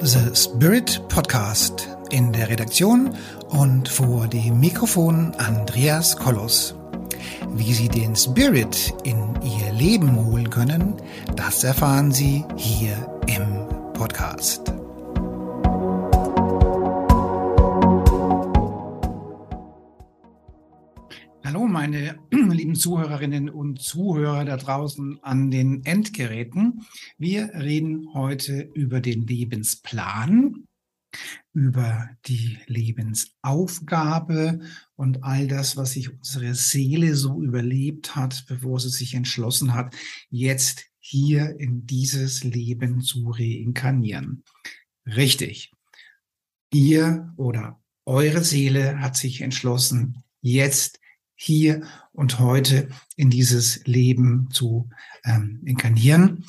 The Spirit Podcast in der Redaktion und vor dem Mikrofon Andreas Kollos. Wie Sie den Spirit in Ihr Leben holen können, das erfahren Sie hier im Podcast. Hallo, meine lieben Zuhörerinnen und Zuhörer da draußen an den Endgeräten. Wir reden heute über den Lebensplan, über die Lebensaufgabe und all das, was sich unsere Seele so überlebt hat, bevor sie sich entschlossen hat, jetzt hier in dieses Leben zu reinkarnieren. Richtig. Ihr oder eure Seele hat sich entschlossen, jetzt hier und heute in dieses Leben zu ähm, inkarnieren.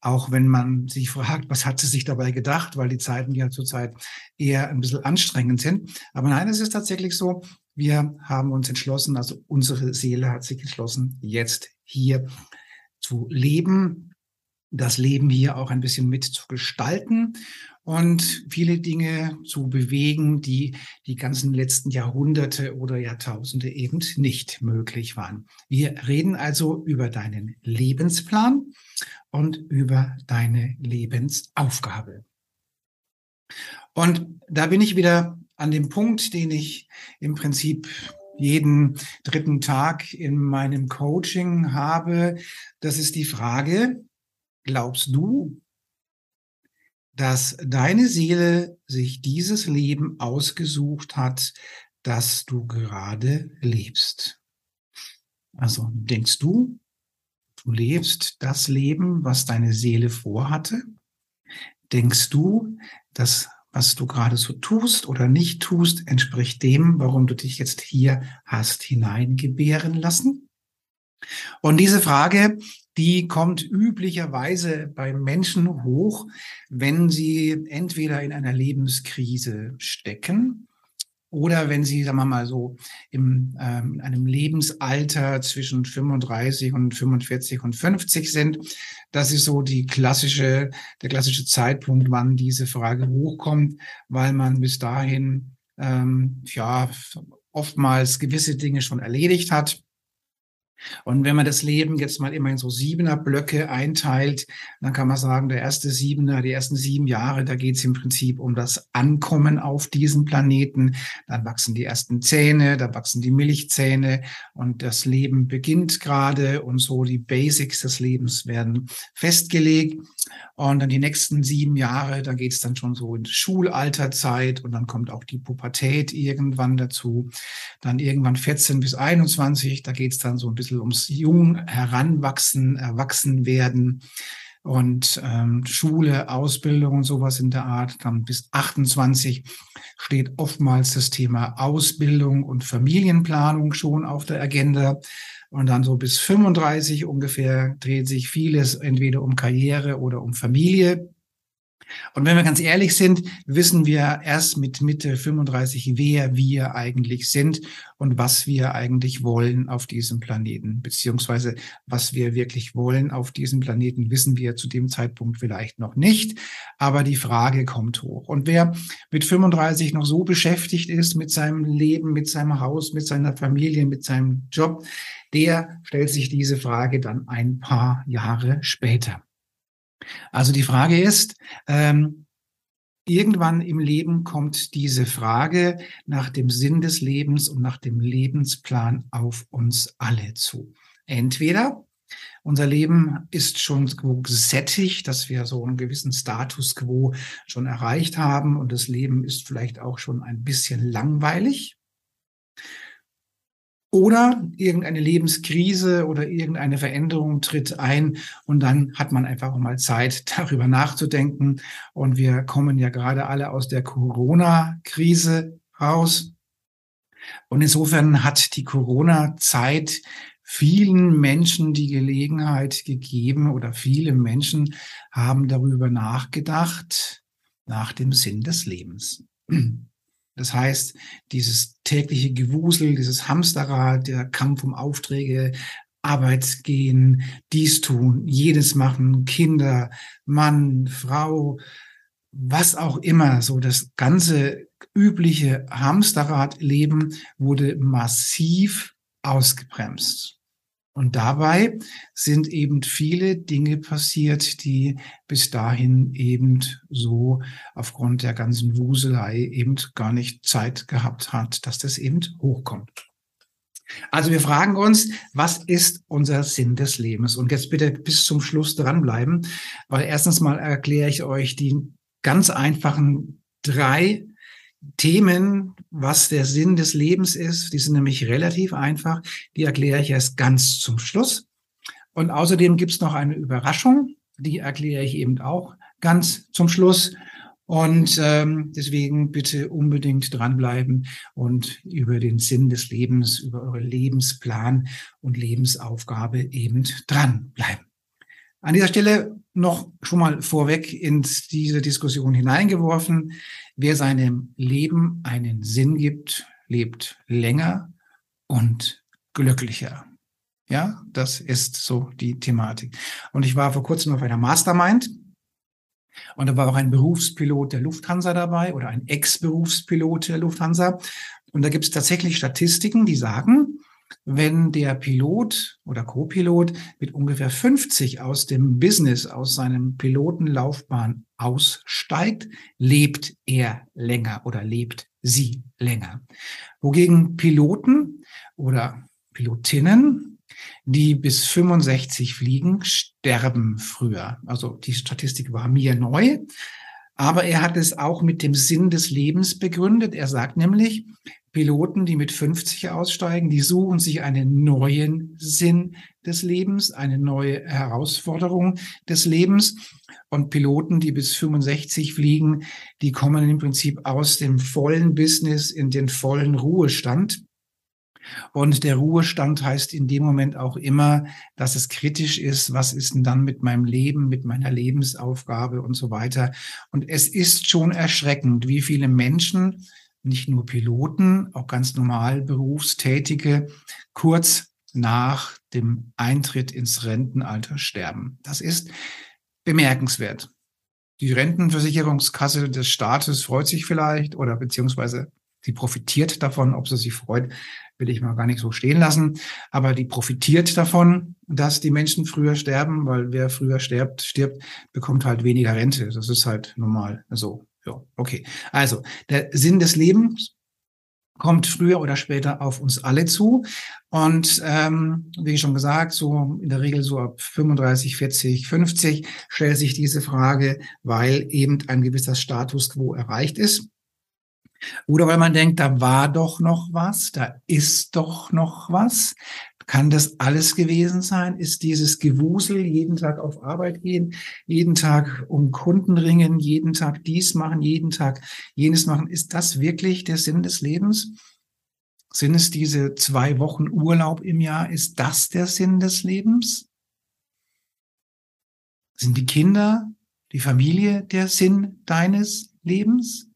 Auch wenn man sich fragt, was hat sie sich dabei gedacht, weil die Zeiten ja zurzeit eher ein bisschen anstrengend sind. Aber nein, es ist tatsächlich so, wir haben uns entschlossen, also unsere Seele hat sich entschlossen, jetzt hier zu leben, das Leben hier auch ein bisschen mit zu gestalten und viele Dinge zu bewegen, die die ganzen letzten Jahrhunderte oder Jahrtausende eben nicht möglich waren. Wir reden also über deinen Lebensplan und über deine Lebensaufgabe. Und da bin ich wieder an dem Punkt, den ich im Prinzip jeden dritten Tag in meinem Coaching habe. Das ist die Frage, glaubst du, dass deine Seele sich dieses Leben ausgesucht hat, das du gerade lebst. Also denkst du, du lebst das Leben, was deine Seele vorhatte? Denkst du, dass was du gerade so tust oder nicht tust, entspricht dem, warum du dich jetzt hier hast hineingebären lassen? Und diese Frage, die kommt üblicherweise bei Menschen hoch, wenn sie entweder in einer Lebenskrise stecken oder wenn sie, sagen wir mal so, im, ähm, in einem Lebensalter zwischen 35 und 45 und 50 sind. Das ist so die klassische, der klassische Zeitpunkt, wann diese Frage hochkommt, weil man bis dahin ähm, ja oftmals gewisse Dinge schon erledigt hat und wenn man das Leben jetzt mal immer in so siebener Blöcke einteilt, dann kann man sagen, der erste Siebener, die ersten sieben Jahre, da geht es im Prinzip um das Ankommen auf diesen Planeten. Dann wachsen die ersten Zähne, da wachsen die Milchzähne und das Leben beginnt gerade und so die Basics des Lebens werden festgelegt. Und dann die nächsten sieben Jahre, da geht es dann schon so in Schulalterzeit und dann kommt auch die Pubertät irgendwann dazu. Dann irgendwann 14 bis 21, da geht es dann so ein bisschen ums Jung heranwachsen, erwachsen werden und ähm, Schule, Ausbildung und sowas in der Art. Dann bis 28 steht oftmals das Thema Ausbildung und Familienplanung schon auf der Agenda. Und dann so bis 35 ungefähr dreht sich vieles entweder um Karriere oder um Familie. Und wenn wir ganz ehrlich sind, wissen wir erst mit Mitte 35, wer wir eigentlich sind und was wir eigentlich wollen auf diesem Planeten, beziehungsweise was wir wirklich wollen auf diesem Planeten, wissen wir zu dem Zeitpunkt vielleicht noch nicht. Aber die Frage kommt hoch. Und wer mit 35 noch so beschäftigt ist mit seinem Leben, mit seinem Haus, mit seiner Familie, mit seinem Job, der stellt sich diese Frage dann ein paar Jahre später. Also die Frage ist, ähm, irgendwann im Leben kommt diese Frage nach dem Sinn des Lebens und nach dem Lebensplan auf uns alle zu. Entweder unser Leben ist schon gesättigt, dass wir so einen gewissen Status quo schon erreicht haben und das Leben ist vielleicht auch schon ein bisschen langweilig. Oder irgendeine Lebenskrise oder irgendeine Veränderung tritt ein und dann hat man einfach mal Zeit, darüber nachzudenken. Und wir kommen ja gerade alle aus der Corona-Krise raus. Und insofern hat die Corona-Zeit vielen Menschen die Gelegenheit gegeben oder viele Menschen haben darüber nachgedacht, nach dem Sinn des Lebens. Das heißt, dieses tägliche Gewusel, dieses Hamsterrad, der Kampf um Aufträge, Arbeit gehen, dies tun, jedes machen, Kinder, Mann, Frau, was auch immer, so das ganze übliche Hamsterradleben wurde massiv ausgebremst. Und dabei sind eben viele Dinge passiert, die bis dahin eben so aufgrund der ganzen Wuselei eben gar nicht Zeit gehabt hat, dass das eben hochkommt. Also wir fragen uns, was ist unser Sinn des Lebens? Und jetzt bitte bis zum Schluss dranbleiben, weil erstens mal erkläre ich euch die ganz einfachen drei Themen, was der Sinn des Lebens ist. Die sind nämlich relativ einfach. Die erkläre ich erst ganz zum Schluss. Und außerdem gibt es noch eine Überraschung. Die erkläre ich eben auch ganz zum Schluss. Und ähm, deswegen bitte unbedingt dranbleiben und über den Sinn des Lebens, über eure Lebensplan und Lebensaufgabe eben dranbleiben. An dieser Stelle noch schon mal vorweg in diese Diskussion hineingeworfen. Wer seinem Leben einen Sinn gibt, lebt länger und glücklicher. Ja, das ist so die Thematik. Und ich war vor kurzem auf einer Mastermind und da war auch ein Berufspilot der Lufthansa dabei oder ein Ex-Berufspilot der Lufthansa. Und da gibt es tatsächlich Statistiken, die sagen, wenn der Pilot oder Co-Pilot mit ungefähr 50 aus dem Business, aus seinem Pilotenlaufbahn aussteigt, lebt er länger oder lebt sie länger. Wogegen Piloten oder Pilotinnen, die bis 65 fliegen, sterben früher. Also die Statistik war mir neu. Aber er hat es auch mit dem Sinn des Lebens begründet. Er sagt nämlich, Piloten, die mit 50 aussteigen, die suchen sich einen neuen Sinn des Lebens, eine neue Herausforderung des Lebens. Und Piloten, die bis 65 fliegen, die kommen im Prinzip aus dem vollen Business in den vollen Ruhestand. Und der Ruhestand heißt in dem Moment auch immer, dass es kritisch ist, was ist denn dann mit meinem Leben, mit meiner Lebensaufgabe und so weiter. Und es ist schon erschreckend, wie viele Menschen nicht nur Piloten, auch ganz normal Berufstätige kurz nach dem Eintritt ins Rentenalter sterben. Das ist bemerkenswert. Die Rentenversicherungskasse des Staates freut sich vielleicht oder beziehungsweise sie profitiert davon. Ob sie sich freut, will ich mal gar nicht so stehen lassen. Aber die profitiert davon, dass die Menschen früher sterben, weil wer früher stirbt, stirbt, bekommt halt weniger Rente. Das ist halt normal so. Ja, okay. Also, der Sinn des Lebens kommt früher oder später auf uns alle zu. Und ähm, wie schon gesagt, so in der Regel so ab 35, 40, 50 stellt sich diese Frage, weil eben ein gewisser Status quo erreicht ist. Oder weil man denkt, da war doch noch was, da ist doch noch was. Kann das alles gewesen sein? Ist dieses Gewusel, jeden Tag auf Arbeit gehen, jeden Tag um Kunden ringen, jeden Tag dies machen, jeden Tag jenes machen, ist das wirklich der Sinn des Lebens? Sind es diese zwei Wochen Urlaub im Jahr? Ist das der Sinn des Lebens? Sind die Kinder, die Familie der Sinn deines Lebens?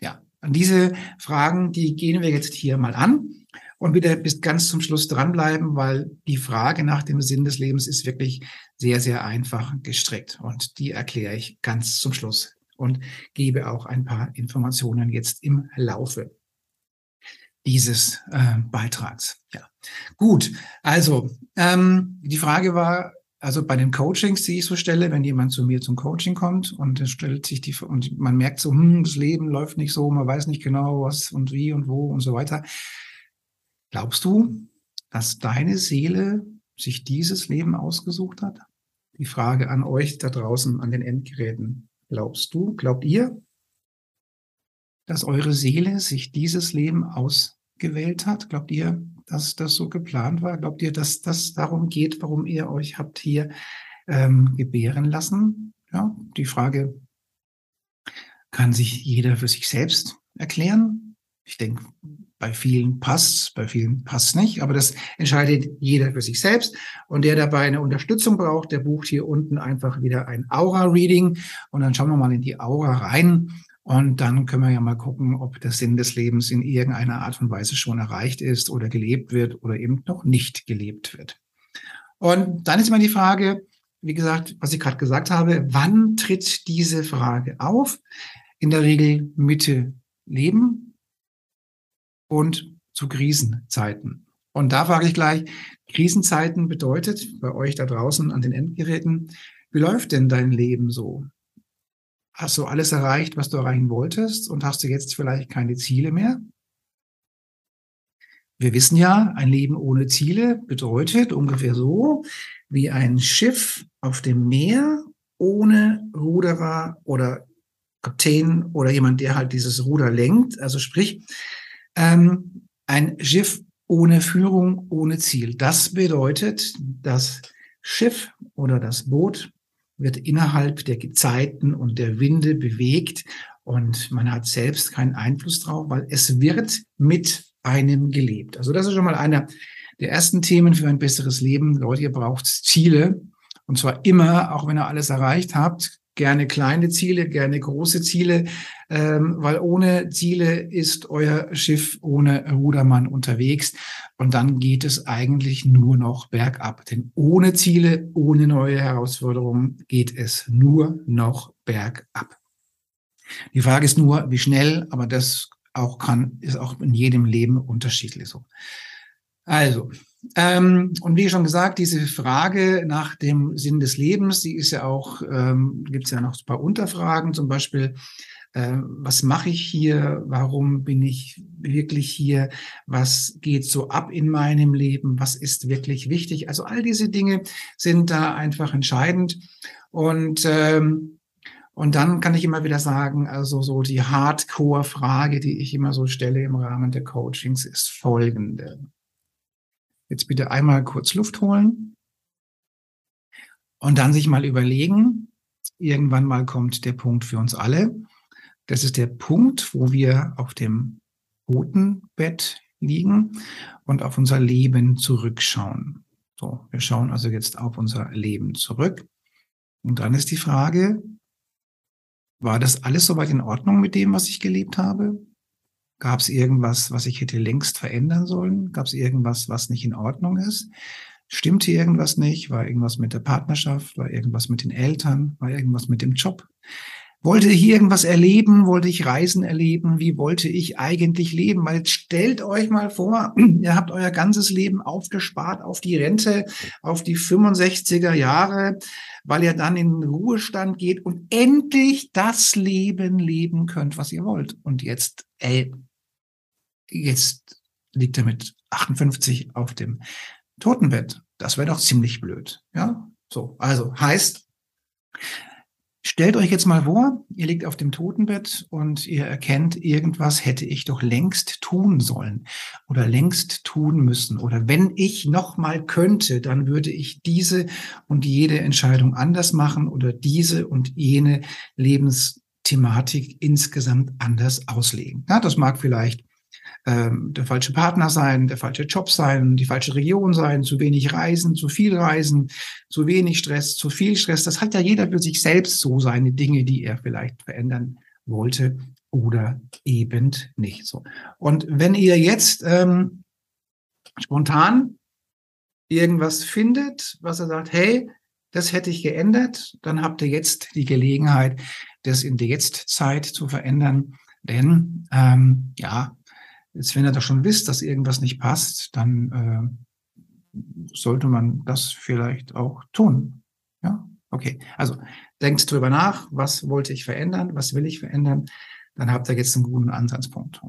Ja, an diese Fragen, die gehen wir jetzt hier mal an. Und bitte bis ganz zum Schluss dranbleiben, weil die Frage nach dem Sinn des Lebens ist wirklich sehr, sehr einfach gestrickt. Und die erkläre ich ganz zum Schluss und gebe auch ein paar Informationen jetzt im Laufe dieses äh, Beitrags. Ja, gut. Also ähm, die Frage war, also bei den Coachings, die ich so stelle, wenn jemand zu mir zum Coaching kommt und stellt sich die und man merkt so, hm, das Leben läuft nicht so, man weiß nicht genau was und wie und wo und so weiter, Glaubst du, dass deine Seele sich dieses Leben ausgesucht hat? Die Frage an euch da draußen an den Endgeräten. Glaubst du, glaubt ihr, dass eure Seele sich dieses Leben ausgewählt hat? Glaubt ihr, dass das so geplant war? Glaubt ihr, dass das darum geht, warum ihr euch habt hier ähm, gebären lassen? Ja, die Frage kann sich jeder für sich selbst erklären. Ich denke, bei vielen passt bei vielen passt nicht, aber das entscheidet jeder für sich selbst. Und der dabei eine Unterstützung braucht, der bucht hier unten einfach wieder ein Aura-Reading und dann schauen wir mal in die Aura rein. Und dann können wir ja mal gucken, ob der Sinn des Lebens in irgendeiner Art und Weise schon erreicht ist oder gelebt wird oder eben noch nicht gelebt wird. Und dann ist immer die Frage, wie gesagt, was ich gerade gesagt habe, wann tritt diese Frage auf? In der Regel Mitte Leben und zu Krisenzeiten. Und da frage ich gleich, Krisenzeiten bedeutet bei euch da draußen an den Endgeräten, wie läuft denn dein Leben so? Hast du alles erreicht, was du erreichen wolltest und hast du jetzt vielleicht keine Ziele mehr? Wir wissen ja, ein Leben ohne Ziele bedeutet ungefähr so wie ein Schiff auf dem Meer ohne Ruderer oder Kapitän oder jemand, der halt dieses Ruder lenkt. Also sprich, ähm, ein Schiff ohne Führung, ohne Ziel. Das bedeutet, das Schiff oder das Boot wird innerhalb der Gezeiten und der Winde bewegt und man hat selbst keinen Einfluss drauf, weil es wird mit einem gelebt. Also das ist schon mal einer der ersten Themen für ein besseres Leben. Leute, ihr braucht Ziele. Und zwar immer, auch wenn ihr alles erreicht habt, gerne kleine Ziele, gerne große Ziele, ähm, weil ohne Ziele ist euer Schiff ohne Rudermann unterwegs und dann geht es eigentlich nur noch bergab. Denn ohne Ziele, ohne neue Herausforderungen geht es nur noch bergab. Die Frage ist nur, wie schnell, aber das auch kann, ist auch in jedem Leben unterschiedlich so. Also, ähm, und wie schon gesagt, diese Frage nach dem Sinn des Lebens, die ist ja auch, ähm, gibt es ja noch ein paar Unterfragen, zum Beispiel, äh, was mache ich hier, warum bin ich wirklich hier, was geht so ab in meinem Leben, was ist wirklich wichtig. Also all diese Dinge sind da einfach entscheidend. Und ähm, und dann kann ich immer wieder sagen, also so die Hardcore-Frage, die ich immer so stelle im Rahmen der Coachings, ist folgende. Jetzt bitte einmal kurz Luft holen und dann sich mal überlegen, irgendwann mal kommt der Punkt für uns alle. Das ist der Punkt, wo wir auf dem Totenbett liegen und auf unser Leben zurückschauen. So, wir schauen also jetzt auf unser Leben zurück. Und dann ist die Frage, war das alles soweit in Ordnung mit dem, was ich gelebt habe? Gab es irgendwas, was ich hätte längst verändern sollen? Gab es irgendwas, was nicht in Ordnung ist? Stimmte irgendwas nicht? War irgendwas mit der Partnerschaft? War irgendwas mit den Eltern? War irgendwas mit dem Job? Wollte ich irgendwas erleben? Wollte ich Reisen erleben? Wie wollte ich eigentlich leben? Weil stellt euch mal vor, ihr habt euer ganzes Leben aufgespart auf die Rente, auf die 65er Jahre, weil ihr dann in Ruhestand geht und endlich das Leben leben könnt, was ihr wollt. Und jetzt, ey, jetzt liegt er mit 58 auf dem Totenbett. Das wäre doch ziemlich blöd. Ja, so. Also heißt, Stellt euch jetzt mal vor, ihr liegt auf dem Totenbett und ihr erkennt, irgendwas hätte ich doch längst tun sollen oder längst tun müssen. Oder wenn ich noch mal könnte, dann würde ich diese und jede Entscheidung anders machen oder diese und jene Lebensthematik insgesamt anders auslegen. Ja, das mag vielleicht ähm, der falsche Partner sein, der falsche Job sein, die falsche Region sein, zu wenig Reisen, zu viel Reisen, zu wenig Stress, zu viel Stress. Das hat ja jeder für sich selbst so seine Dinge, die er vielleicht verändern wollte oder eben nicht so. Und wenn ihr jetzt ähm, spontan irgendwas findet, was er sagt, hey, das hätte ich geändert, dann habt ihr jetzt die Gelegenheit, das in der Jetztzeit zu verändern. Denn ähm, ja, Jetzt, wenn ihr doch schon wisst, dass irgendwas nicht passt, dann äh, sollte man das vielleicht auch tun. Ja, okay. Also denkt drüber nach, was wollte ich verändern, was will ich verändern, dann habt ihr jetzt einen guten Ansatzpunkt.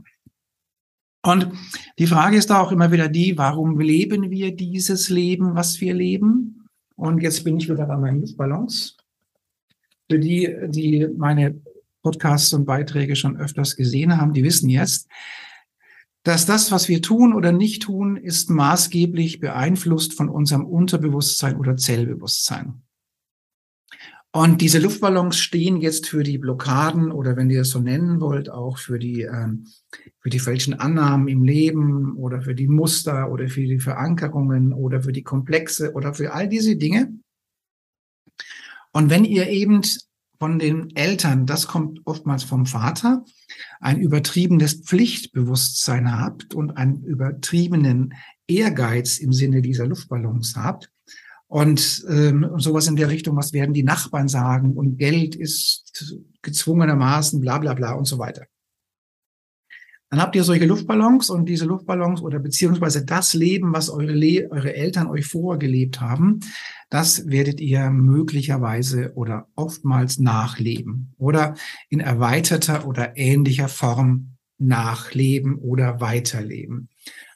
Und die Frage ist da auch immer wieder die, warum leben wir dieses Leben, was wir leben? Und jetzt bin ich wieder bei meinen Luftballons. Für die, die meine Podcasts und Beiträge schon öfters gesehen haben, die wissen jetzt, dass das, was wir tun oder nicht tun, ist maßgeblich beeinflusst von unserem Unterbewusstsein oder Zellbewusstsein. Und diese Luftballons stehen jetzt für die Blockaden oder wenn ihr es so nennen wollt, auch für die, ähm, für die falschen Annahmen im Leben oder für die Muster oder für die Verankerungen oder für die Komplexe oder für all diese Dinge. Und wenn ihr eben von den Eltern, das kommt oftmals vom Vater, ein übertriebenes Pflichtbewusstsein habt und einen übertriebenen Ehrgeiz im Sinne dieser Luftballons habt und ähm, sowas in der Richtung, was werden die Nachbarn sagen und Geld ist gezwungenermaßen bla bla bla und so weiter. Dann habt ihr solche Luftballons und diese Luftballons oder beziehungsweise das Leben, was eure, Le eure Eltern euch vorgelebt haben, das werdet ihr möglicherweise oder oftmals nachleben oder in erweiterter oder ähnlicher Form nachleben oder weiterleben.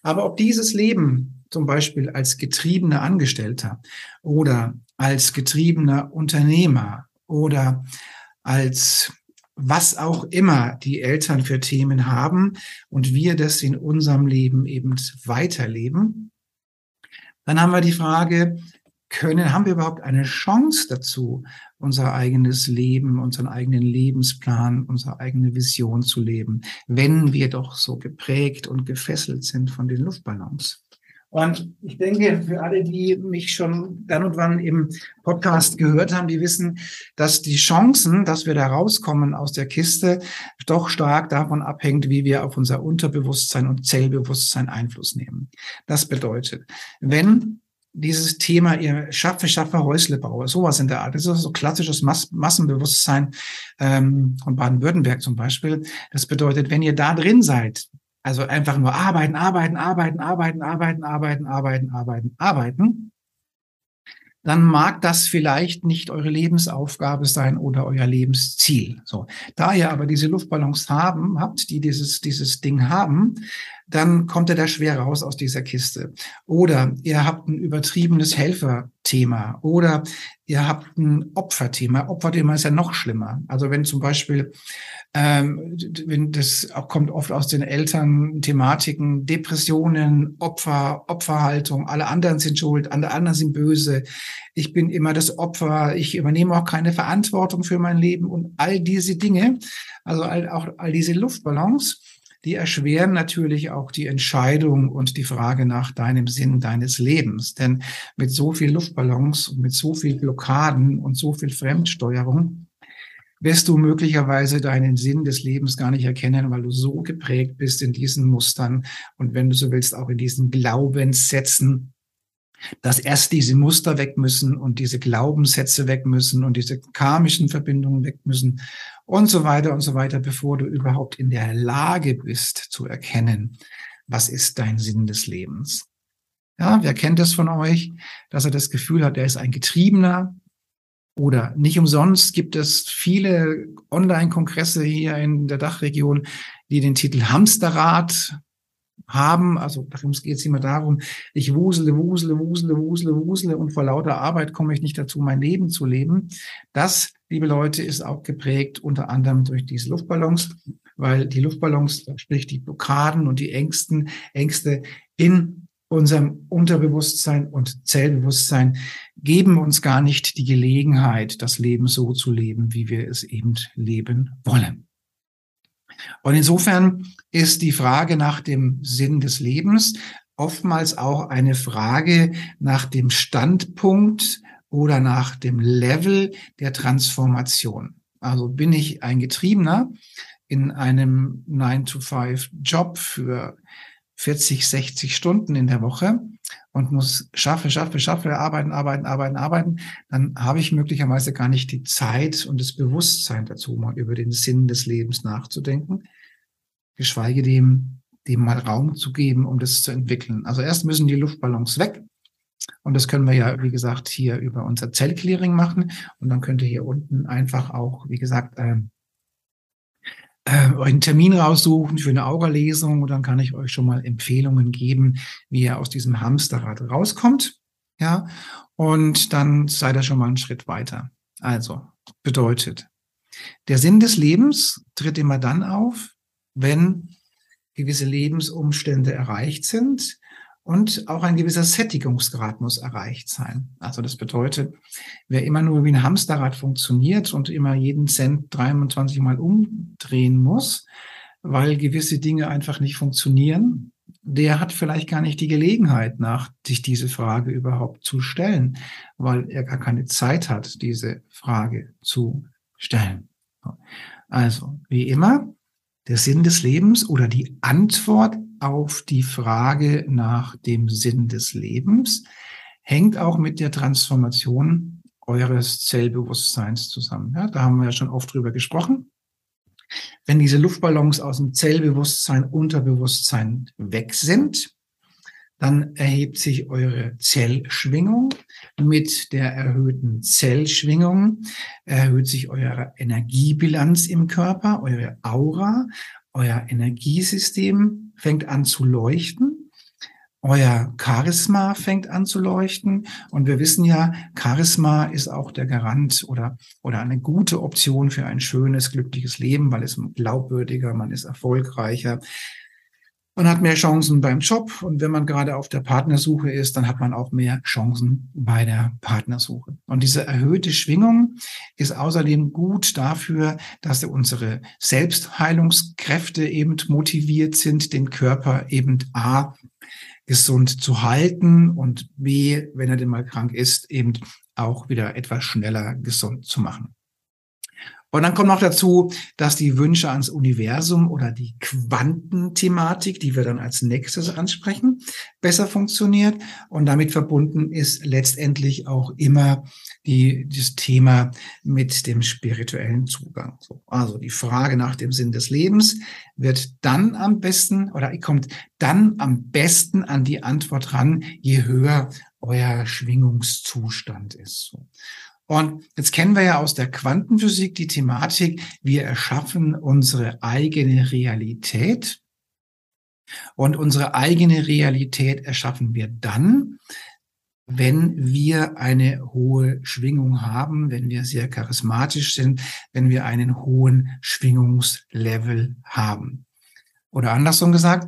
Aber ob dieses Leben zum Beispiel als getriebener Angestellter oder als getriebener Unternehmer oder als was auch immer die Eltern für Themen haben und wir das in unserem Leben eben weiterleben, dann haben wir die Frage, können, haben wir überhaupt eine Chance dazu, unser eigenes Leben, unseren eigenen Lebensplan, unsere eigene Vision zu leben, wenn wir doch so geprägt und gefesselt sind von den Luftballons? Und ich denke, für alle, die mich schon dann und wann im Podcast gehört haben, die wissen, dass die Chancen, dass wir da rauskommen aus der Kiste, doch stark davon abhängt, wie wir auf unser Unterbewusstsein und Zellbewusstsein Einfluss nehmen. Das bedeutet, wenn dieses Thema, ihr schaffe, schaffe, Häusle baue, sowas in der Art. Das ist so klassisches Mass Massenbewusstsein ähm, von Baden-Württemberg zum Beispiel. Das bedeutet, wenn ihr da drin seid, also einfach nur arbeiten, arbeiten, arbeiten, arbeiten, arbeiten, arbeiten, arbeiten, arbeiten, arbeiten. Dann mag das vielleicht nicht eure Lebensaufgabe sein oder euer Lebensziel. So. Da ihr aber diese Luftballons haben, habt, die dieses, dieses Ding haben, dann kommt ihr da schwer raus aus dieser Kiste. Oder ihr habt ein übertriebenes Helferthema oder ihr habt ein Opferthema. Opferthema ist ja noch schlimmer. Also wenn zum Beispiel wenn das auch kommt oft aus den Eltern Thematiken, Depressionen, Opfer, Opferhaltung, alle anderen sind schuld, alle anderen sind böse, ich bin immer das Opfer, ich übernehme auch keine Verantwortung für mein Leben. Und all diese Dinge, also all, auch all diese Luftballons, die erschweren natürlich auch die Entscheidung und die Frage nach deinem Sinn deines Lebens. Denn mit so viel Luftballons und mit so viel Blockaden und so viel Fremdsteuerung wirst du möglicherweise deinen Sinn des Lebens gar nicht erkennen, weil du so geprägt bist in diesen Mustern und wenn du so willst, auch in diesen Glaubenssätzen, dass erst diese Muster weg müssen und diese Glaubenssätze weg müssen und diese karmischen Verbindungen weg müssen und so weiter und so weiter, bevor du überhaupt in der Lage bist zu erkennen, was ist dein Sinn des Lebens. Ja, wer kennt das von euch, dass er das Gefühl hat, er ist ein Getriebener, oder nicht umsonst gibt es viele Online-Kongresse hier in der Dachregion, die den Titel Hamsterrad haben. Also darum geht es immer darum, ich wusele, wusele, wusele, wusele, wusele und vor lauter Arbeit komme ich nicht dazu, mein Leben zu leben. Das, liebe Leute, ist auch geprägt unter anderem durch diese Luftballons, weil die Luftballons, sprich die Blockaden und die Ängsten, Ängste in unserem Unterbewusstsein und Zellbewusstsein geben uns gar nicht die Gelegenheit, das Leben so zu leben, wie wir es eben leben wollen. Und insofern ist die Frage nach dem Sinn des Lebens oftmals auch eine Frage nach dem Standpunkt oder nach dem Level der Transformation. Also bin ich ein Getriebener in einem 9-to-5-Job für 40, 60 Stunden in der Woche und muss schaffe, schaffe, schaffe, arbeiten, arbeiten, arbeiten, arbeiten, dann habe ich möglicherweise gar nicht die Zeit und das Bewusstsein dazu, mal über den Sinn des Lebens nachzudenken, geschweige dem, dem mal Raum zu geben, um das zu entwickeln. Also erst müssen die Luftballons weg. Und das können wir ja, wie gesagt, hier über unser Zellclearing machen. Und dann könnt ihr hier unten einfach auch, wie gesagt, äh, euch einen Termin raussuchen für eine Aura-Lesung und dann kann ich euch schon mal Empfehlungen geben, wie ihr aus diesem Hamsterrad rauskommt. Ja, und dann seid ihr schon mal einen Schritt weiter. Also, bedeutet, der Sinn des Lebens tritt immer dann auf, wenn gewisse Lebensumstände erreicht sind, und auch ein gewisser Sättigungsgrad muss erreicht sein. Also das bedeutet, wer immer nur wie ein Hamsterrad funktioniert und immer jeden Cent 23 Mal umdrehen muss, weil gewisse Dinge einfach nicht funktionieren, der hat vielleicht gar nicht die Gelegenheit, nach sich diese Frage überhaupt zu stellen, weil er gar keine Zeit hat, diese Frage zu stellen. Also, wie immer, der Sinn des Lebens oder die Antwort auf die Frage nach dem Sinn des Lebens hängt auch mit der Transformation eures Zellbewusstseins zusammen. Ja, da haben wir ja schon oft drüber gesprochen. Wenn diese Luftballons aus dem Zellbewusstsein, Unterbewusstsein weg sind, dann erhebt sich eure Zellschwingung. Mit der erhöhten Zellschwingung erhöht sich eure Energiebilanz im Körper, eure Aura, euer Energiesystem fängt an zu leuchten euer Charisma fängt an zu leuchten. Und wir wissen ja, Charisma ist auch der Garant oder, oder eine gute Option für ein schönes, glückliches Leben, weil es glaubwürdiger, man ist erfolgreicher. Man hat mehr Chancen beim Job und wenn man gerade auf der Partnersuche ist, dann hat man auch mehr Chancen bei der Partnersuche. Und diese erhöhte Schwingung ist außerdem gut dafür, dass unsere Selbstheilungskräfte eben motiviert sind, den Körper eben A gesund zu halten und B, wenn er denn mal krank ist, eben auch wieder etwas schneller gesund zu machen. Und dann kommt noch dazu, dass die Wünsche ans Universum oder die Quantenthematik, die wir dann als nächstes ansprechen, besser funktioniert. Und damit verbunden ist letztendlich auch immer die, das Thema mit dem spirituellen Zugang. Also die Frage nach dem Sinn des Lebens wird dann am besten oder kommt dann am besten an die Antwort ran, je höher euer Schwingungszustand ist. Und jetzt kennen wir ja aus der Quantenphysik die Thematik, wir erschaffen unsere eigene Realität. Und unsere eigene Realität erschaffen wir dann, wenn wir eine hohe Schwingung haben, wenn wir sehr charismatisch sind, wenn wir einen hohen Schwingungslevel haben. Oder andersrum gesagt,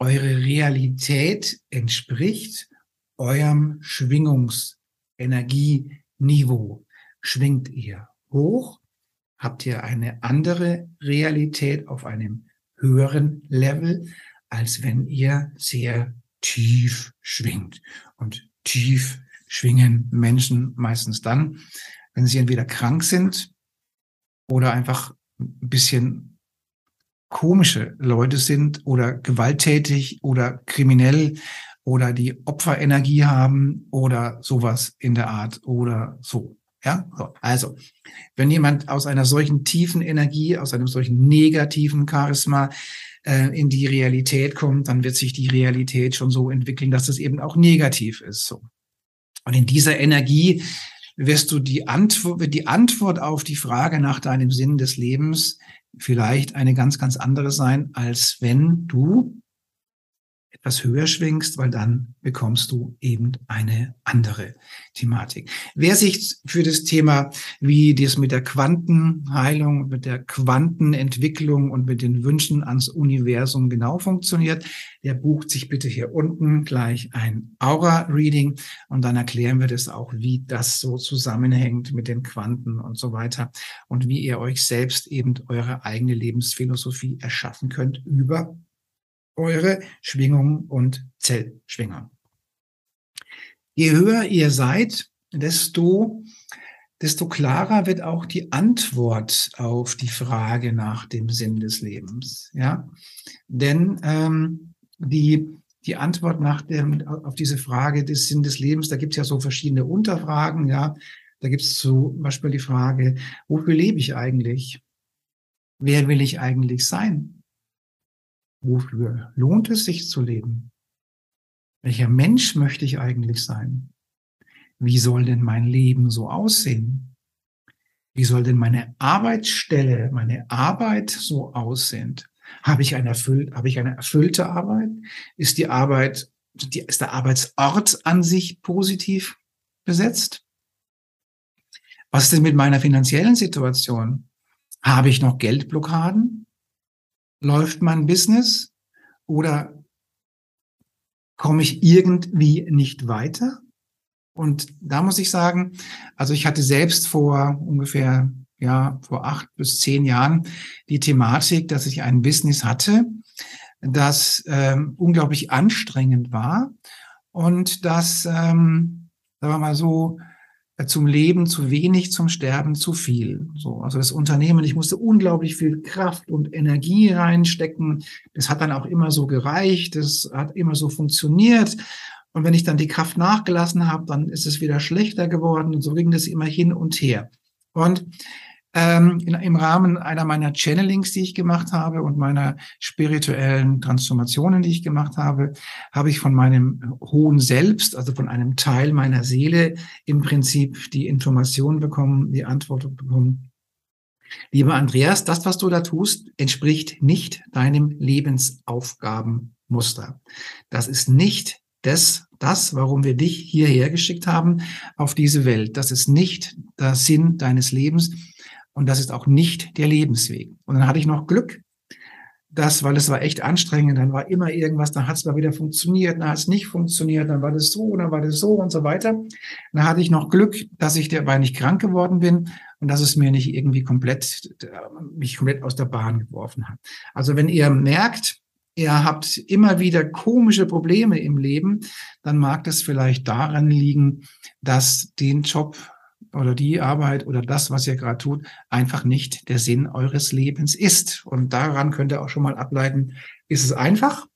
eure Realität entspricht eurem Schwingungsenergie Niveau. Schwingt ihr hoch, habt ihr eine andere Realität auf einem höheren Level, als wenn ihr sehr tief schwingt. Und tief schwingen Menschen meistens dann, wenn sie entweder krank sind oder einfach ein bisschen komische Leute sind oder gewalttätig oder kriminell oder die Opferenergie haben oder sowas in der Art oder so. Ja, so. also wenn jemand aus einer solchen tiefen Energie, aus einem solchen negativen Charisma äh, in die Realität kommt, dann wird sich die Realität schon so entwickeln, dass es eben auch negativ ist. So. Und in dieser Energie wirst du die Antwort, die Antwort auf die Frage nach deinem Sinn des Lebens vielleicht eine ganz, ganz andere sein, als wenn du etwas höher schwingst, weil dann bekommst du eben eine andere Thematik. Wer sich für das Thema, wie das mit der Quantenheilung, mit der Quantenentwicklung und mit den Wünschen ans Universum genau funktioniert, der bucht sich bitte hier unten gleich ein Aura-Reading und dann erklären wir das auch, wie das so zusammenhängt mit den Quanten und so weiter und wie ihr euch selbst eben eure eigene Lebensphilosophie erschaffen könnt über eure Schwingung und Zellschwingung. Je höher ihr seid, desto, desto klarer wird auch die Antwort auf die Frage nach dem Sinn des Lebens. Ja, denn ähm, die die Antwort nach dem, auf diese Frage des Sinn des Lebens, da gibt es ja so verschiedene Unterfragen, ja. Da gibt es zum Beispiel die Frage, wofür lebe ich eigentlich? Wer will ich eigentlich sein? Wofür lohnt es sich zu leben? Welcher Mensch möchte ich eigentlich sein? Wie soll denn mein Leben so aussehen? Wie soll denn meine Arbeitsstelle, meine Arbeit so aussehen? Habe ich eine, erfüllt, habe ich eine erfüllte Arbeit? Ist die Arbeit, die, ist der Arbeitsort an sich positiv besetzt? Was ist denn mit meiner finanziellen Situation? Habe ich noch Geldblockaden? Läuft mein Business oder komme ich irgendwie nicht weiter? Und da muss ich sagen, also ich hatte selbst vor ungefähr, ja, vor acht bis zehn Jahren die Thematik, dass ich ein Business hatte, das ähm, unglaublich anstrengend war und das, ähm, sagen wir mal so, zum Leben zu wenig, zum Sterben zu viel. So, also das Unternehmen, ich musste unglaublich viel Kraft und Energie reinstecken. Das hat dann auch immer so gereicht, das hat immer so funktioniert. Und wenn ich dann die Kraft nachgelassen habe, dann ist es wieder schlechter geworden. Und so ging das immer hin und her. Und ähm, in, im Rahmen einer meiner Channelings, die ich gemacht habe und meiner spirituellen Transformationen, die ich gemacht habe, habe ich von meinem hohen Selbst, also von einem Teil meiner Seele, im Prinzip die Information bekommen, die Antwort bekommen. Lieber Andreas, das, was du da tust, entspricht nicht deinem Lebensaufgabenmuster. Das ist nicht das, das, warum wir dich hierher geschickt haben auf diese Welt. Das ist nicht der Sinn deines Lebens und das ist auch nicht der Lebensweg. Und dann hatte ich noch Glück, dass, weil es war echt anstrengend, dann war immer irgendwas, dann hat es mal wieder funktioniert, dann hat es nicht funktioniert, dann war das so, dann war das so und so weiter. Dann hatte ich noch Glück, dass ich dabei nicht krank geworden bin und dass es mir nicht irgendwie komplett, mich komplett aus der Bahn geworfen hat. Also wenn ihr merkt, ihr habt immer wieder komische Probleme im Leben, dann mag das vielleicht daran liegen, dass den Job oder die Arbeit oder das, was ihr gerade tut, einfach nicht der Sinn eures Lebens ist. Und daran könnt ihr auch schon mal ableiten, ist es einfach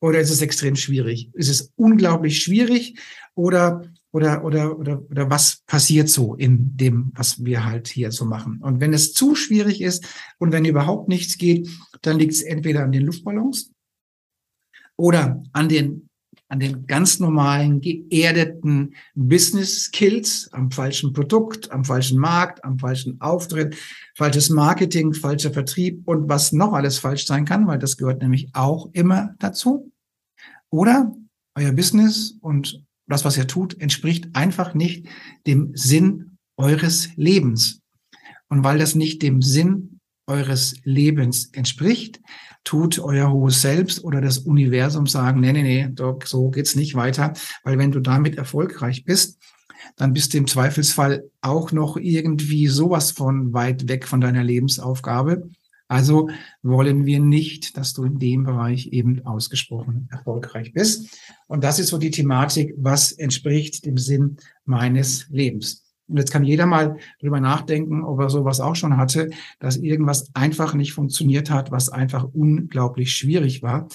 oder ist es extrem schwierig? Ist es unglaublich schwierig oder oder oder oder oder was passiert so in dem, was wir halt hier so machen? Und wenn es zu schwierig ist und wenn überhaupt nichts geht, dann liegt es entweder an den Luftballons oder an den an den ganz normalen, geerdeten Business Skills, am falschen Produkt, am falschen Markt, am falschen Auftritt, falsches Marketing, falscher Vertrieb und was noch alles falsch sein kann, weil das gehört nämlich auch immer dazu. Oder euer Business und das, was ihr tut, entspricht einfach nicht dem Sinn eures Lebens. Und weil das nicht dem Sinn eures Lebens entspricht, tut euer hohes Selbst oder das Universum sagen, nee, nee, nee, Doc, so geht's nicht weiter, weil wenn du damit erfolgreich bist, dann bist du im Zweifelsfall auch noch irgendwie sowas von weit weg von deiner Lebensaufgabe. Also wollen wir nicht, dass du in dem Bereich eben ausgesprochen erfolgreich bist. Und das ist so die Thematik, was entspricht dem Sinn meines Lebens. Und jetzt kann jeder mal drüber nachdenken, ob er sowas auch schon hatte, dass irgendwas einfach nicht funktioniert hat, was einfach unglaublich schwierig war.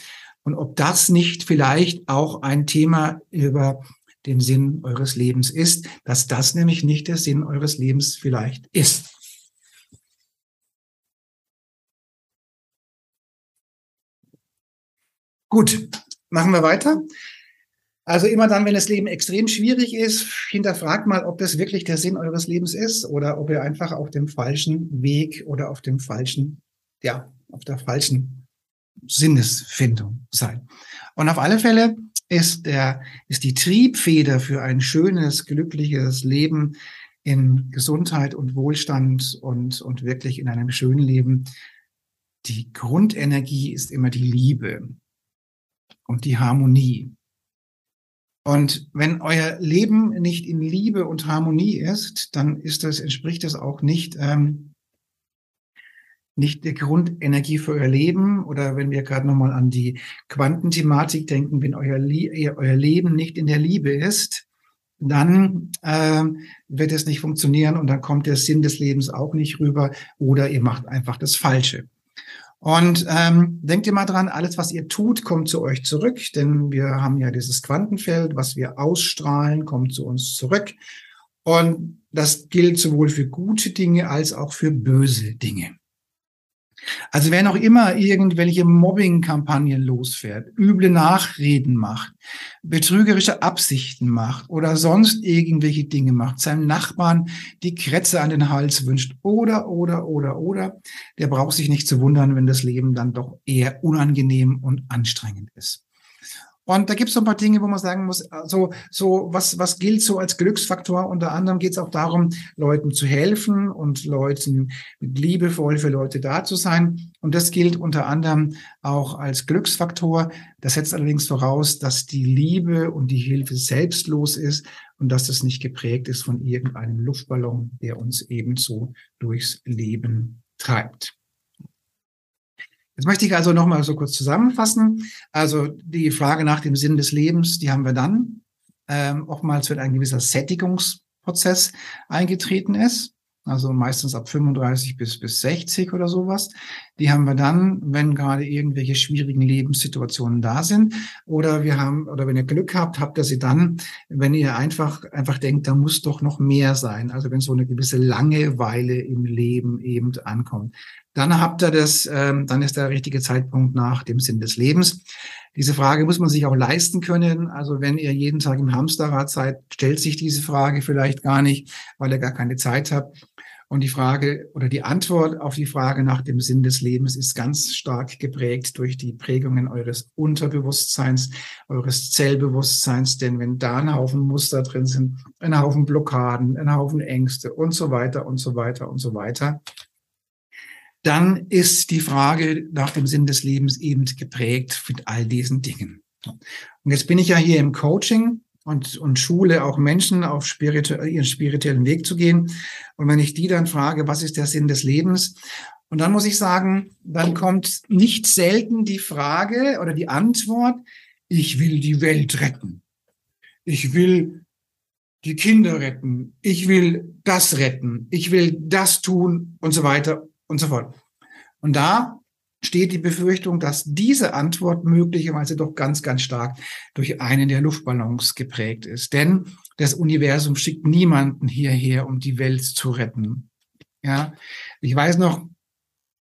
Und ob das nicht vielleicht auch ein Thema über den Sinn eures Lebens ist, dass das nämlich nicht der Sinn eures Lebens vielleicht ist. Gut, machen wir weiter. Also immer dann, wenn das Leben extrem schwierig ist, hinterfragt mal, ob das wirklich der Sinn eures Lebens ist oder ob ihr einfach auf dem falschen Weg oder auf dem falschen, ja, auf der falschen Sinnesfindung seid. Und auf alle Fälle ist der, ist die Triebfeder für ein schönes, glückliches Leben in Gesundheit und Wohlstand und, und wirklich in einem schönen Leben. Die Grundenergie ist immer die Liebe und die Harmonie. Und wenn euer Leben nicht in Liebe und Harmonie ist, dann ist das, entspricht das auch nicht, ähm, nicht der Grundenergie für euer Leben. Oder wenn wir gerade nochmal an die Quantenthematik denken, wenn euer, euer Leben nicht in der Liebe ist, dann äh, wird es nicht funktionieren und dann kommt der Sinn des Lebens auch nicht rüber oder ihr macht einfach das Falsche. Und ähm, denkt ihr mal dran, alles, was ihr tut, kommt zu euch zurück, denn wir haben ja dieses Quantenfeld, was wir ausstrahlen, kommt zu uns zurück. Und das gilt sowohl für gute Dinge als auch für böse Dinge. Also wer noch immer irgendwelche Mobbing-Kampagnen losfährt, üble Nachreden macht, betrügerische Absichten macht oder sonst irgendwelche Dinge macht, seinem Nachbarn die Krätze an den Hals wünscht oder, oder, oder, oder, der braucht sich nicht zu wundern, wenn das Leben dann doch eher unangenehm und anstrengend ist. Und da gibt es so ein paar Dinge, wo man sagen muss, also so was was gilt so als Glücksfaktor. Unter anderem geht es auch darum, Leuten zu helfen und Leuten liebevoll für Leute da zu sein. Und das gilt unter anderem auch als Glücksfaktor. Das setzt allerdings voraus, dass die Liebe und die Hilfe selbstlos ist und dass das nicht geprägt ist von irgendeinem Luftballon, der uns ebenso durchs Leben treibt. Jetzt möchte ich also nochmal so kurz zusammenfassen. Also die Frage nach dem Sinn des Lebens, die haben wir dann. Ähm, oftmals, wenn ein gewisser Sättigungsprozess eingetreten ist. also meistens ab 35 bis, bis 60 oder sowas. Die haben wir dann, wenn gerade irgendwelche schwierigen Lebenssituationen da sind. Oder wir haben, oder wenn ihr Glück habt, habt ihr sie dann, wenn ihr einfach, einfach denkt, da muss doch noch mehr sein. Also wenn so eine gewisse Langeweile im Leben eben ankommt. Dann habt ihr das, ähm, dann ist der richtige Zeitpunkt nach dem Sinn des Lebens. Diese Frage muss man sich auch leisten können. Also wenn ihr jeden Tag im Hamsterrad seid, stellt sich diese Frage vielleicht gar nicht, weil ihr gar keine Zeit habt. Und die Frage oder die Antwort auf die Frage nach dem Sinn des Lebens ist ganz stark geprägt durch die Prägungen eures Unterbewusstseins, eures Zellbewusstseins. Denn wenn da ein Haufen Muster drin sind, ein Haufen Blockaden, ein Haufen Ängste und so weiter und so weiter und so weiter, dann ist die Frage nach dem Sinn des Lebens eben geprägt mit all diesen Dingen. Und jetzt bin ich ja hier im Coaching und, und schule auch Menschen auf spiritu ihren spirituellen Weg zu gehen. Und wenn ich die dann frage, was ist der Sinn des Lebens? Und dann muss ich sagen, dann kommt nicht selten die Frage oder die Antwort, ich will die Welt retten. Ich will die Kinder retten. Ich will das retten. Ich will das tun und so weiter und so fort. Und da steht die Befürchtung, dass diese Antwort möglicherweise doch ganz, ganz stark durch einen der Luftballons geprägt ist. Denn das Universum schickt niemanden hierher, um die Welt zu retten. Ja, ich weiß noch,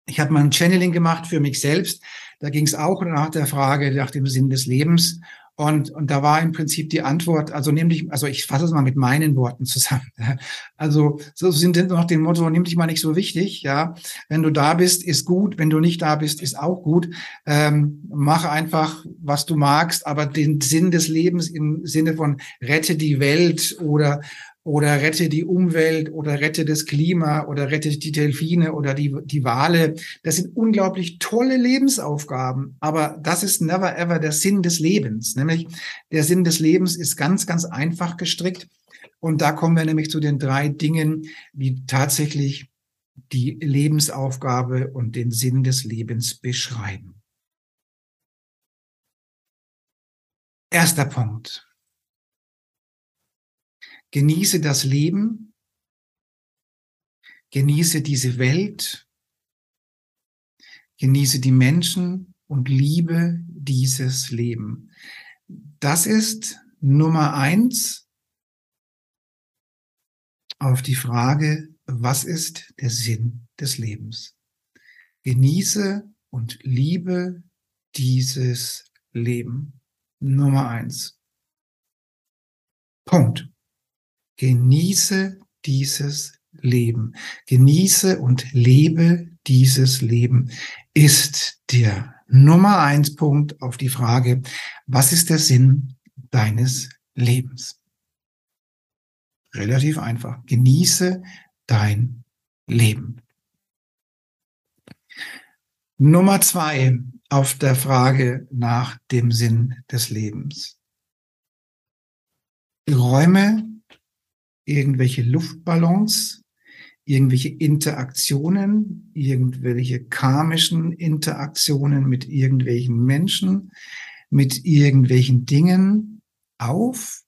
ich habe mal ein Channeling gemacht für mich selbst. Da ging es auch nach der Frage nach dem Sinn des Lebens. Und, und da war im Prinzip die Antwort, also nimm dich, also ich fasse es mal mit meinen Worten zusammen. Also so sind noch dem Motto, nimm dich mal nicht so wichtig, ja. Wenn du da bist, ist gut. Wenn du nicht da bist, ist auch gut. Ähm, mach einfach, was du magst, aber den Sinn des Lebens im Sinne von rette die Welt oder oder rette die Umwelt oder rette das Klima oder rette die Delfine oder die, die Wale. Das sind unglaublich tolle Lebensaufgaben, aber das ist never ever der Sinn des Lebens. Nämlich der Sinn des Lebens ist ganz, ganz einfach gestrickt. Und da kommen wir nämlich zu den drei Dingen, die tatsächlich die Lebensaufgabe und den Sinn des Lebens beschreiben. Erster Punkt. Genieße das Leben, genieße diese Welt, genieße die Menschen und liebe dieses Leben. Das ist Nummer eins auf die Frage, was ist der Sinn des Lebens? Genieße und liebe dieses Leben. Nummer eins. Punkt. Genieße dieses Leben. Genieße und lebe dieses Leben ist der Nummer eins Punkt auf die Frage, was ist der Sinn deines Lebens? Relativ einfach. Genieße dein Leben. Nummer zwei auf der Frage nach dem Sinn des Lebens. Räume irgendwelche Luftballons, irgendwelche Interaktionen, irgendwelche karmischen Interaktionen mit irgendwelchen Menschen, mit irgendwelchen Dingen auf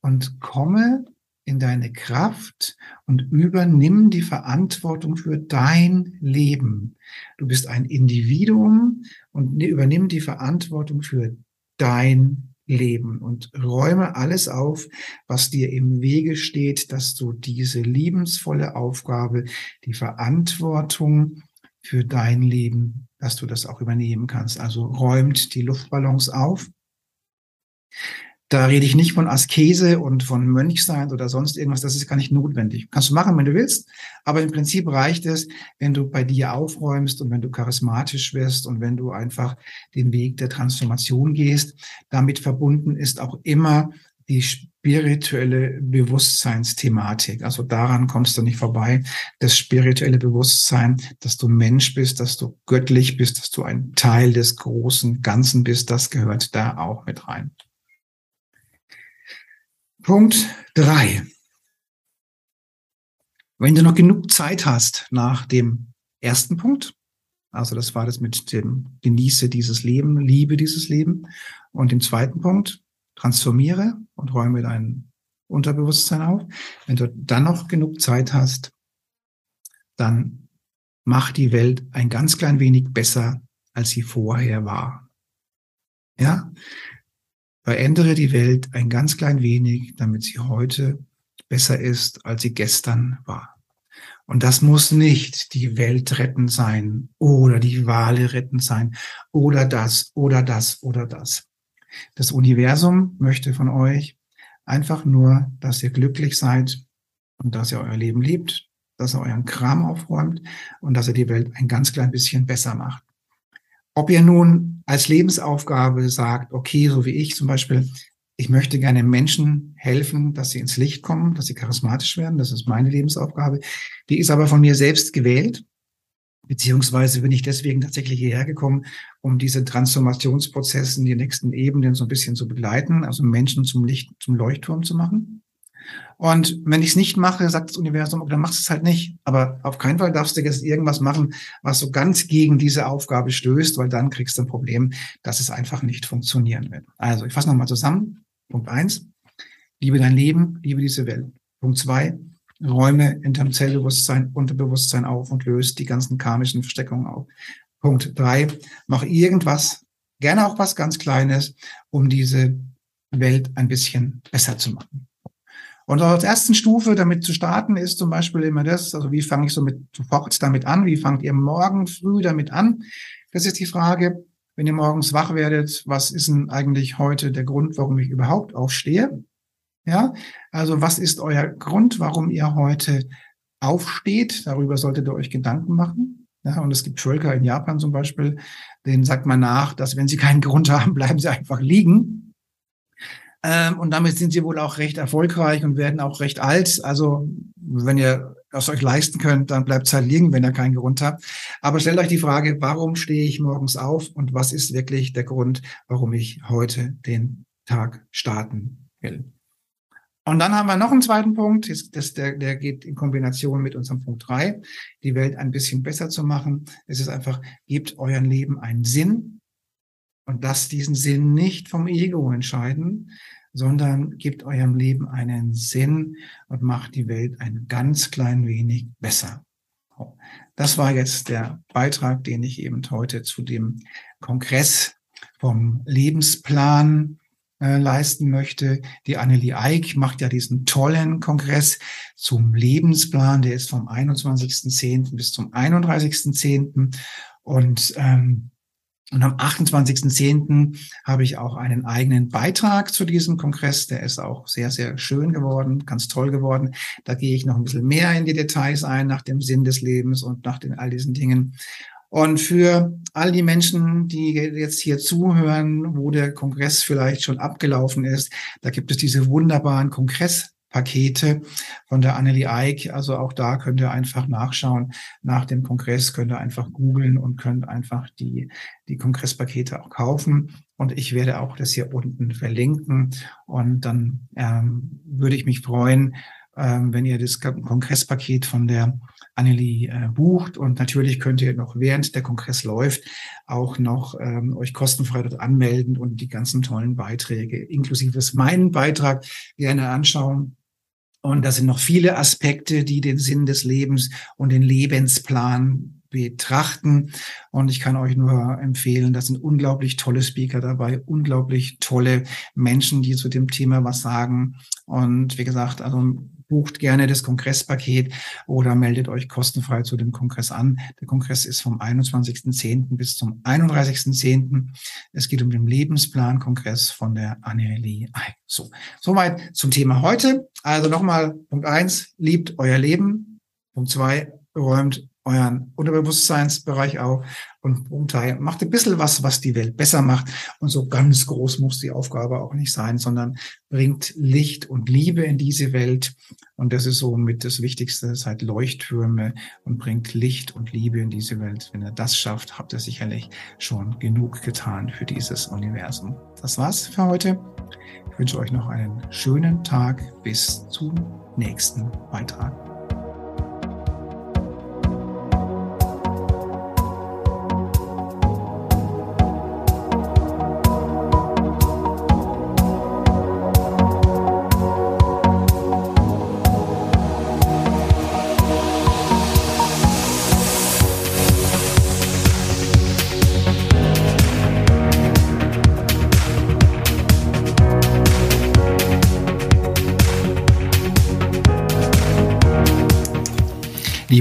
und komme in deine Kraft und übernimm die Verantwortung für dein Leben. Du bist ein Individuum und übernimm die Verantwortung für dein leben und räume alles auf, was dir im Wege steht, dass du diese liebensvolle Aufgabe, die Verantwortung für dein Leben, dass du das auch übernehmen kannst. Also räumt die Luftballons auf da rede ich nicht von Askese und von Mönchsein oder sonst irgendwas. Das ist gar nicht notwendig. Kannst du machen, wenn du willst. Aber im Prinzip reicht es, wenn du bei dir aufräumst und wenn du charismatisch wirst und wenn du einfach den Weg der Transformation gehst. Damit verbunden ist auch immer die spirituelle Bewusstseinsthematik. Also daran kommst du nicht vorbei. Das spirituelle Bewusstsein, dass du Mensch bist, dass du göttlich bist, dass du ein Teil des großen Ganzen bist, das gehört da auch mit rein. Punkt drei. Wenn du noch genug Zeit hast nach dem ersten Punkt, also das war das mit dem Genieße dieses Leben, liebe dieses Leben, und dem zweiten Punkt, transformiere und räume dein Unterbewusstsein auf. Wenn du dann noch genug Zeit hast, dann mach die Welt ein ganz klein wenig besser, als sie vorher war. Ja? Verändere die Welt ein ganz klein wenig, damit sie heute besser ist, als sie gestern war. Und das muss nicht die Welt retten sein oder die Wale retten sein oder das oder das oder das. Das Universum möchte von euch einfach nur, dass ihr glücklich seid und dass ihr euer Leben liebt, dass ihr euren Kram aufräumt und dass ihr die Welt ein ganz klein bisschen besser macht. Ob ihr nun als Lebensaufgabe sagt, okay, so wie ich zum Beispiel, ich möchte gerne Menschen helfen, dass sie ins Licht kommen, dass sie charismatisch werden. Das ist meine Lebensaufgabe. Die ist aber von mir selbst gewählt. Beziehungsweise bin ich deswegen tatsächlich hierher gekommen, um diese Transformationsprozesse in die nächsten Ebenen so ein bisschen zu begleiten, also Menschen zum Licht, zum Leuchtturm zu machen. Und wenn ich es nicht mache, sagt das Universum, dann machst du es halt nicht. Aber auf keinen Fall darfst du jetzt irgendwas machen, was so ganz gegen diese Aufgabe stößt, weil dann kriegst du ein Problem, dass es einfach nicht funktionieren wird. Also, ich fasse nochmal zusammen. Punkt eins, liebe dein Leben, liebe diese Welt. Punkt zwei, räume in deinem Zellbewusstsein, Unterbewusstsein auf und löst die ganzen karmischen Versteckungen auf. Punkt drei, mach irgendwas, gerne auch was ganz Kleines, um diese Welt ein bisschen besser zu machen. Und als ersten Stufe damit zu starten ist zum Beispiel immer das, also wie fange ich so mit sofort damit an? Wie fangt ihr morgen früh damit an? Das ist die Frage, wenn ihr morgens wach werdet, was ist denn eigentlich heute der Grund, warum ich überhaupt aufstehe? Ja, also was ist euer Grund, warum ihr heute aufsteht? Darüber solltet ihr euch Gedanken machen. Ja, und es gibt Völker in Japan zum Beispiel, denen sagt man nach, dass wenn sie keinen Grund haben, bleiben sie einfach liegen. Ähm, und damit sind sie wohl auch recht erfolgreich und werden auch recht alt. Also wenn ihr das euch leisten könnt, dann bleibt es halt liegen, wenn ihr keinen Grund habt. Aber stellt euch die Frage, warum stehe ich morgens auf und was ist wirklich der Grund, warum ich heute den Tag starten will? Und dann haben wir noch einen zweiten Punkt, das, der, der geht in Kombination mit unserem Punkt drei, die Welt ein bisschen besser zu machen. Es ist einfach, gebt euren Leben einen Sinn und lasst diesen Sinn nicht vom Ego entscheiden, sondern gebt eurem Leben einen Sinn und macht die Welt ein ganz klein wenig besser. Das war jetzt der Beitrag, den ich eben heute zu dem Kongress vom Lebensplan äh, leisten möchte. Die Annelie Eick macht ja diesen tollen Kongress zum Lebensplan. Der ist vom 21.10. bis zum 31.10. Und ähm, und am 28.10. habe ich auch einen eigenen Beitrag zu diesem Kongress. Der ist auch sehr, sehr schön geworden, ganz toll geworden. Da gehe ich noch ein bisschen mehr in die Details ein nach dem Sinn des Lebens und nach den, all diesen Dingen. Und für all die Menschen, die jetzt hier zuhören, wo der Kongress vielleicht schon abgelaufen ist, da gibt es diese wunderbaren Kongress Pakete von der Annelie Eick. Also auch da könnt ihr einfach nachschauen. Nach dem Kongress könnt ihr einfach googeln und könnt einfach die, die Kongresspakete auch kaufen. Und ich werde auch das hier unten verlinken. Und dann ähm, würde ich mich freuen, ähm, wenn ihr das Kongresspaket von der Annelie äh, bucht. Und natürlich könnt ihr noch während der Kongress läuft auch noch ähm, euch kostenfrei dort anmelden und die ganzen tollen Beiträge, inklusive meinen Beitrag, gerne anschauen. Und da sind noch viele Aspekte, die den Sinn des Lebens und den Lebensplan betrachten. Und ich kann euch nur empfehlen, da sind unglaublich tolle Speaker dabei, unglaublich tolle Menschen, die zu dem Thema was sagen. Und wie gesagt, also bucht gerne das Kongresspaket oder meldet euch kostenfrei zu dem Kongress an. Der Kongress ist vom 21.10. bis zum 31.10. Es geht um den Lebensplan-Kongress von der Annelie Ei. So, soweit zum Thema heute. Also nochmal Punkt eins: liebt euer Leben. Punkt zwei: räumt euren Unterbewusstseinsbereich auf und drei, macht ein bisschen was, was die Welt besser macht. Und so ganz groß muss die Aufgabe auch nicht sein, sondern bringt Licht und Liebe in diese Welt. Und das ist so mit das Wichtigste, seid Leuchttürme und bringt Licht und Liebe in diese Welt. Wenn ihr das schafft, habt ihr sicherlich schon genug getan für dieses Universum. Das war's für heute. Ich wünsche euch noch einen schönen Tag bis zum nächsten Beitrag.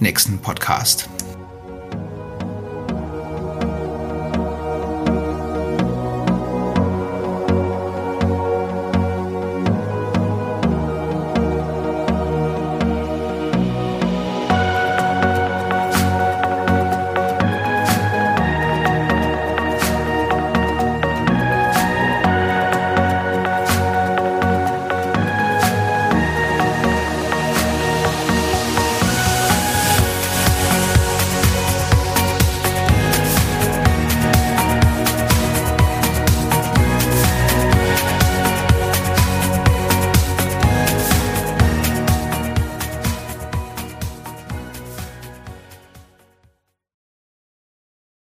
nächsten Podcast.